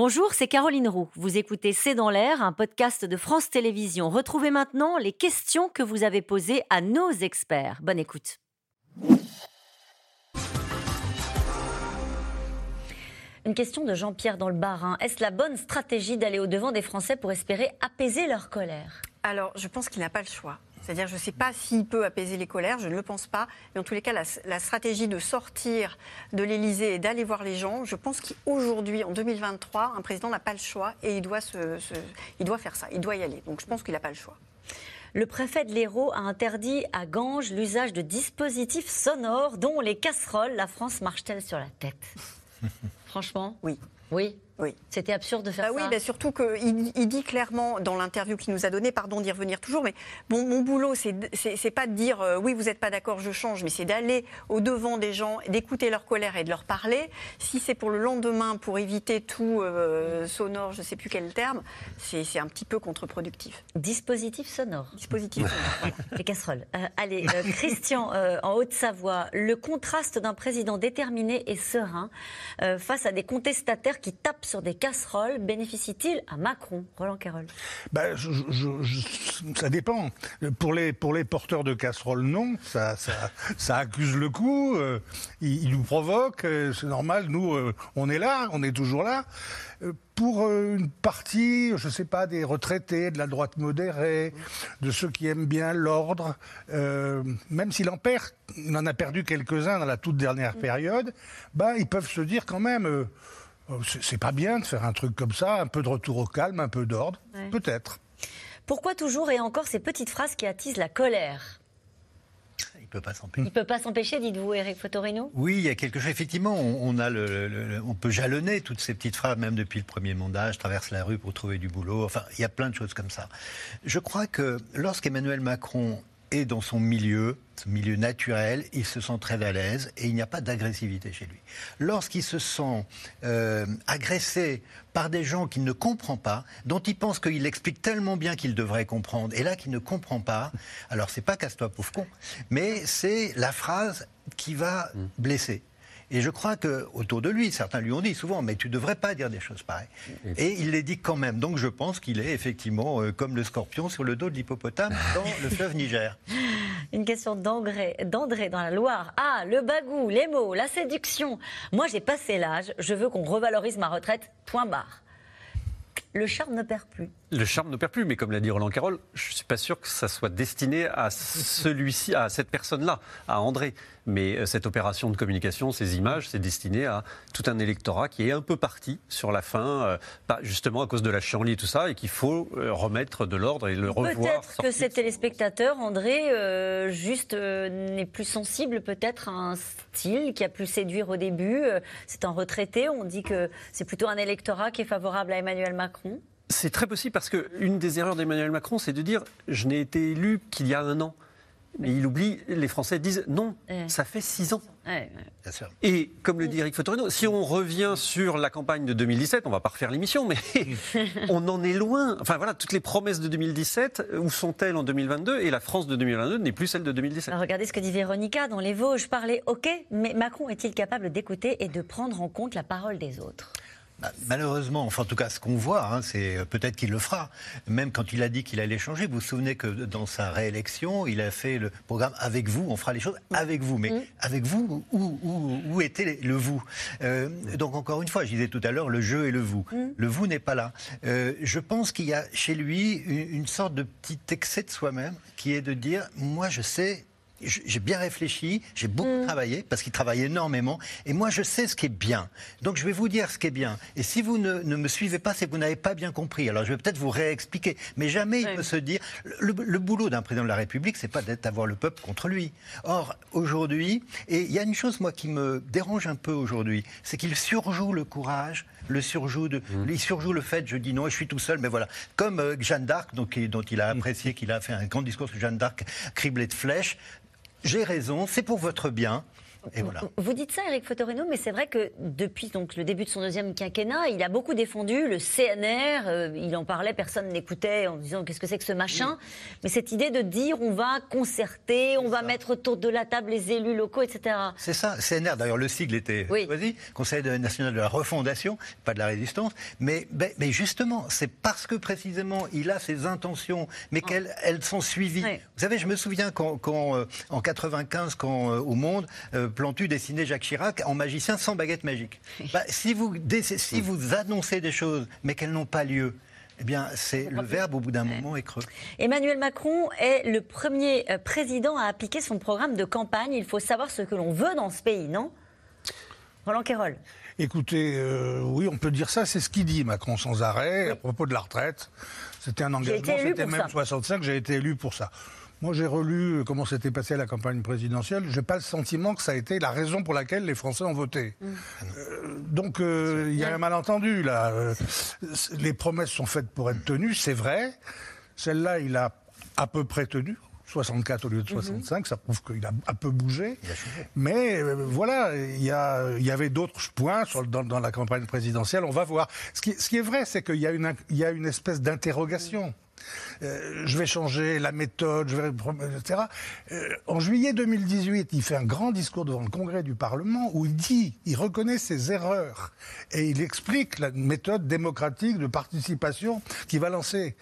Bonjour, c'est Caroline Roux. Vous écoutez C'est dans l'air, un podcast de France Télévisions. Retrouvez maintenant les questions que vous avez posées à nos experts. Bonne écoute. Une question de Jean-Pierre dans le Barin. Est-ce la bonne stratégie d'aller au-devant des Français pour espérer apaiser leur colère? Alors, je pense qu'il n'a pas le choix. C'est-à-dire, je ne sais pas s'il peut apaiser les colères, je ne le pense pas. Mais en tous les cas, la, stratégie de sortir de l'Élysée et d'aller voir les gens, je pense qu'aujourd'hui, en 2023, un président n'a pas le choix et il doit, il doit faire ça, il doit y aller. Donc je pense qu'il n'a pas le choix. Le préfet de l'Hérault a interdit à Ganges l'usage de dispositifs sonores, dont les casseroles. La France marche-t-elle sur la tête? Franchement? Oui. Oui? Oui. C'était absurde de faire bah ça. Oui, bah surtout qu'il il dit clairement dans l'interview qu'il nous a donnée, pardon d'y revenir toujours, mais bon, mon boulot, c'est pas de dire euh, oui, vous n'êtes pas d'accord, je change, mais c'est d'aller au devant des gens, d'écouter leur colère et de leur parler. Si c'est pour le lendemain, pour éviter tout euh, sonore, je ne sais plus quel terme, c'est un petit peu contre-productif. Dispositif sonore. Dispositif sonore. Les casseroles. Euh, allez, Christian, en Haute-Savoie, le contraste d'un président déterminé et serein face à des contestataires qui tapent sur des casseroles bénéficie-t-il à Macron? Roland Carroll ben, Ça dépend. Pour les, pour les porteurs de casseroles, non. Ça, ça, accuse le coup. Euh, il, nous provoque. Euh, c'est normal. Nous, euh, on est là. On est toujours là. Pour une partie, je ne sais pas, des retraités, de la droite modérée, de ceux qui aiment bien l'ordre, même s'il en perd, il en a perdu quelques-uns dans la toute dernière période, bah, ils peuvent se dire quand même c'est pas bien de faire un truc comme ça, un peu de retour au calme, un peu d'ordre, peut-être. Pourquoi toujours et encore ces petites phrases qui attisent la colère? Il peut pas s'empêcher. Il peut pas s'empêcher, dites-vous, Eric Fotorino? Oui, il y a quelque chose. Effectivement, on, a le, on peut jalonner toutes ces petites phrases, même depuis le premier mandat. Je traverse la rue pour trouver du boulot. Enfin, il y a plein de choses comme ça. Je crois que lorsqu'Emmanuel Macron est dans son milieu, milieu naturel, il se sent très à l'aise et il n'y a pas d'agressivité chez lui. Lorsqu'il se sent euh, agressé par des gens qu'il ne comprend pas, dont il pense qu'il explique tellement bien qu'il devrait comprendre, et là qu'il ne comprend pas, alors c'est pas casse-toi pauvre con, mais c'est la phrase qui va mm. blesser. Et je crois que autour de lui, certains lui ont dit souvent, mais tu ne devrais pas dire des choses pareilles. Et il les dit quand même. Donc je pense qu'il est effectivement euh, comme le scorpion sur le dos de l'hippopotame dans le fleuve Niger. Une question d'André, d'André dans la Loire. Ah, le bagou, les mots, la séduction. Moi, j'ai passé l'âge. Je veux qu'on revalorise ma retraite. Point barre. Le charme ne perd plus. Le charme ne perd plus, mais comme l'a dit Roland Carroll, je ne suis pas sûr que ça soit destiné à celui-ci, à cette personne-là, à André. Mais euh, cette opération de communication, ces images, c'est destiné à tout un électorat qui est un peu parti sur la fin, euh, justement à cause de la chienlit et tout ça, et qu'il faut euh, remettre de l'ordre et le revoir. Peut-être que ces téléspectateurs, André, juste n'est plus sensible peut-être à un style qui a pu séduire au début. c'est un retraité, on dit que c'est plutôt un électorat qui est favorable à Emmanuel Macron. C'est très possible parce qu'une des erreurs d'Emmanuel Macron, c'est de dire je n'ai été élu qu'il y a un an. Mais il oublie, les Français disent non, ça fait six ans. Et comme le dit Eric Fotorino, si on revient sur la campagne de 2017, on va pas refaire l'émission, mais on en est loin. Enfin voilà, toutes les promesses de 2017, où sont-elles en 2022 Et la France de 2022 n'est plus celle de 2017. regardez ce que dit Véronica dans les Vosges. Parler, ok, mais Macron est-il capable d'écouter et de prendre en compte la parole des autres? Malheureusement, enfin en tout cas ce qu'on voit, hein, c'est euh, peut-être qu'il le fera. Même quand il a dit qu'il allait changer, vous vous souvenez que dans sa réélection, il a fait le programme avec vous, on fera les choses avec vous. Mais avec vous, où, où, où, était le vous euh, Donc encore une fois, je disais tout à l'heure, le jeu et le vous. Le vous n'est pas là. Euh, je pense qu'il y a chez lui une, une sorte de petit excès de soi-même qui est de dire, moi je sais j'ai bien réfléchi, j'ai beaucoup mm. travaillé, parce qu'il travaille énormément, et moi je sais ce qui est bien. Donc je vais vous dire ce qui est bien. Et si vous ne, me suivez pas, c'est que vous n'avez pas bien compris. Alors je vais peut-être vous réexpliquer. Mais jamais il peut se dire. Le, boulot d'un président de la République, c'est pas d'avoir le peuple contre lui. Or, aujourd'hui, et il y a une chose, moi, qui me dérange un peu aujourd'hui, c'est qu'il surjoue le courage le surjoue de, mmh. il surjoue le fait, je dis non, je suis tout seul, mais voilà. Comme euh, Jeanne d'Arc, dont il a apprécié, qu'il a fait un grand discours sur Jeanne d'Arc criblé de flèches j'ai raison, c'est pour votre bien. Et voilà. Vous dites ça, Eric Fotorino, mais c'est vrai que depuis donc, le début de son deuxième quinquennat, il a beaucoup défendu le CNR. Euh, il en parlait, personne n'écoutait en disant qu'est-ce que c'est que ce machin. Mais cette idée de dire on va concerter, on va mettre autour de la table les élus locaux, etc. C'est ça, CNR. D'ailleurs, le sigle était choisi, Conseil national de la refondation, pas de la résistance. Mais, ben, mais justement, c'est parce que précisément il a ses intentions, mais ah. qu'elles sont suivies. Vous savez, je me souviens quand, euh, en 95, quand euh, au Monde, euh, Plantu dessinait Jacques Chirac en magicien sans baguette magique. Bah, si, vous, si vous annoncez des choses, mais qu'elles n'ont pas lieu, eh bien, c'est le verbe au bout d'un moment est creux. Emmanuel Macron est le premier président à appliquer son programme de campagne. Il faut savoir ce que l'on veut dans ce pays, non? Roland Quérol. Écoutez, euh, oui, on peut dire ça, c'est ce qu'il dit, Macron, sans arrêt, à propos de la retraite. C'était un engagement, c'était même 65, j'ai été élu pour ça. Moi, j'ai relu comment s'était passée la campagne présidentielle. Je n'ai pas le sentiment que ça a été la raison pour laquelle les Français ont voté. Mm. Euh, donc, euh, il y a un malentendu, là. les promesses sont faites pour être tenues, c'est vrai. Celle-là, il a à peu près tenu. 64 au lieu de 65, mhm. ça prouve qu'il a un peu bougé. Mais euh, voilà, il y, y, avait d'autres points sur, dans, la campagne présidentielle, on va voir. Ce qui, ce qui est vrai, c'est qu'il y, y, a une espèce d'interrogation. Euh, je vais changer la méthode, je vais, etc. Euh, en juillet 2018, il fait un grand discours devant le Congrès du Parlement où il dit, il reconnaît ses erreurs et il explique la méthode démocratique de participation qu'il va lancer.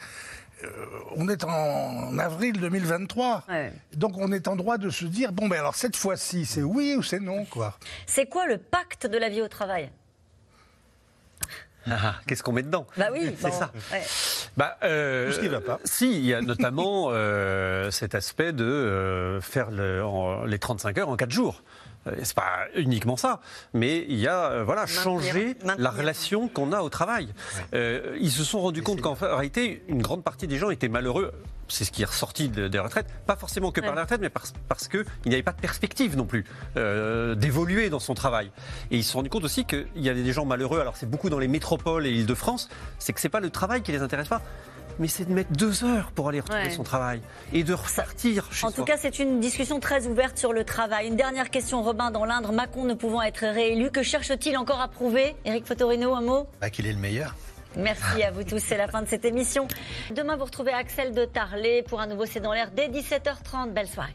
Euh, on est en avril 2023. Donc on est en droit de se dire bon ben alors cette fois-ci c'est oui ou c'est non quoi. C'est quoi le pacte de la vie au travail? Ah, Qu'est-ce qu'on met dedans? Bah oui, c'est ça. Bah, euh, Tout ce qui va pas. Si, il y a notamment euh, cet aspect de faire les 35 heures en 4 jours. Euh, c'est pas uniquement ça, mais il y a euh, voilà changer la relation qu'on a au travail. Euh, ils se sont rendus compte qu'en réalité, une grande partie des gens étaient malheureux. C'est ce qui est ressorti des retraites, pas forcément que par la retraite, mais parce, parce qu'il n'y avait pas de perspective non plus d'évoluer dans son travail. Et ils se sont rendus compte aussi qu'il y avait des gens malheureux. Alors c'est beaucoup dans les métropoles et l'Île-de-France. C'est que c'est pas le travail qui les intéresse pas mais c'est de mettre deux heures pour aller retrouver son travail et de repartir En tout cas, c'est une discussion très ouverte sur le travail. Une dernière question, Robin, dans l'Indre. Macron ne pouvant être réélu, que cherche-t-il encore à prouver? Éric Fotorino, un mot? Bah, Qu'il est le meilleur. Merci à vous tous, c'est la fin de cette émission. Demain, vous retrouvez Axel de Tarlet pour un nouveau C'est dans l'air dès 17h30. Belle soirée.